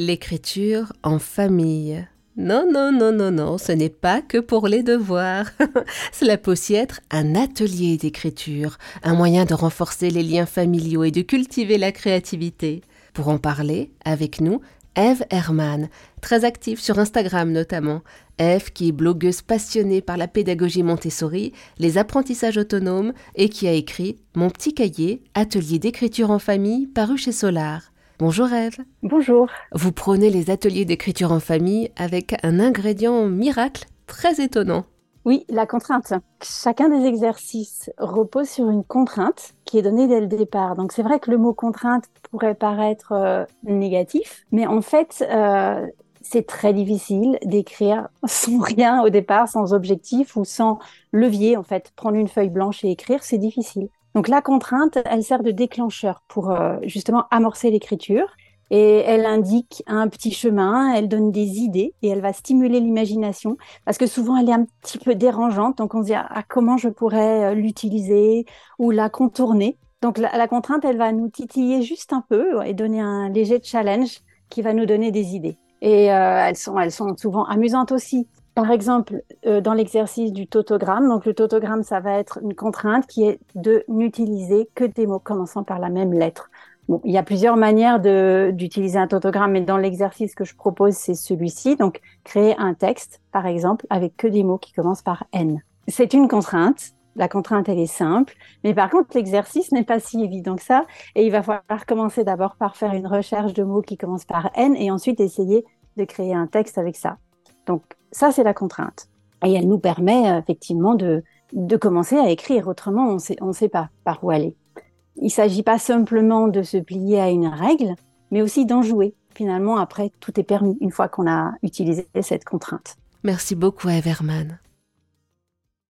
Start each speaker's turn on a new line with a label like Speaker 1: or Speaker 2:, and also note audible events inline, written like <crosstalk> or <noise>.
Speaker 1: L'écriture en famille. Non, non, non, non, non, ce n'est pas que pour les devoirs. <laughs> Cela peut aussi être un atelier d'écriture, un moyen de renforcer les liens familiaux et de cultiver la créativité. Pour en parler, avec nous, Eve Herman, très active sur Instagram notamment. Eve qui est blogueuse passionnée par la pédagogie Montessori, les apprentissages autonomes et qui a écrit Mon petit cahier, atelier d'écriture en famille, paru chez Solar. Bonjour Eve.
Speaker 2: Bonjour.
Speaker 1: Vous prenez les ateliers d'écriture en famille avec un ingrédient miracle très étonnant.
Speaker 2: Oui, la contrainte. Chacun des exercices repose sur une contrainte qui est donnée dès le départ. Donc c'est vrai que le mot contrainte pourrait paraître euh, négatif, mais en fait, euh, c'est très difficile d'écrire <laughs> sans rien au départ, sans objectif ou sans levier. En fait, prendre une feuille blanche et écrire, c'est difficile. Donc la contrainte, elle sert de déclencheur pour euh, justement amorcer l'écriture et elle indique un petit chemin, elle donne des idées et elle va stimuler l'imagination parce que souvent elle est un petit peu dérangeante, donc on se dit ah, comment je pourrais euh, l'utiliser ou la contourner? Donc la, contrainte, elle va nous titiller juste un peu et donner un léger challenge qui va nous donner des idées. Et euh, elles sont souvent amusantes aussi. Par exemple, euh, dans l'exercice du tautogramme, donc le tautogramme, ça va être une contrainte qui est de n'utiliser que des mots commençant par la même lettre. Bon, il y a plusieurs manières d'utiliser un tautogramme, mais dans l'exercice que je propose, c'est celui-ci. Donc, créer un texte, par exemple, avec que des mots qui commencent par N. C'est une contrainte. La contrainte, elle est simple. Mais par contre, l'exercice n'est pas si évident que ça. Et il va falloir commencer d'abord par faire une recherche de mots qui commencent par N et ensuite essayer de créer un texte avec ça. Donc, ça, c'est la contrainte. Et elle nous permet euh, effectivement de, de commencer à écrire. Autrement, on sait, ne sait pas par où aller. Il ne s'agit pas simplement de se plier à une règle, mais aussi d'en jouer. Finalement, après, tout est permis une fois qu'on a utilisé cette contrainte.
Speaker 1: Merci beaucoup, Everman.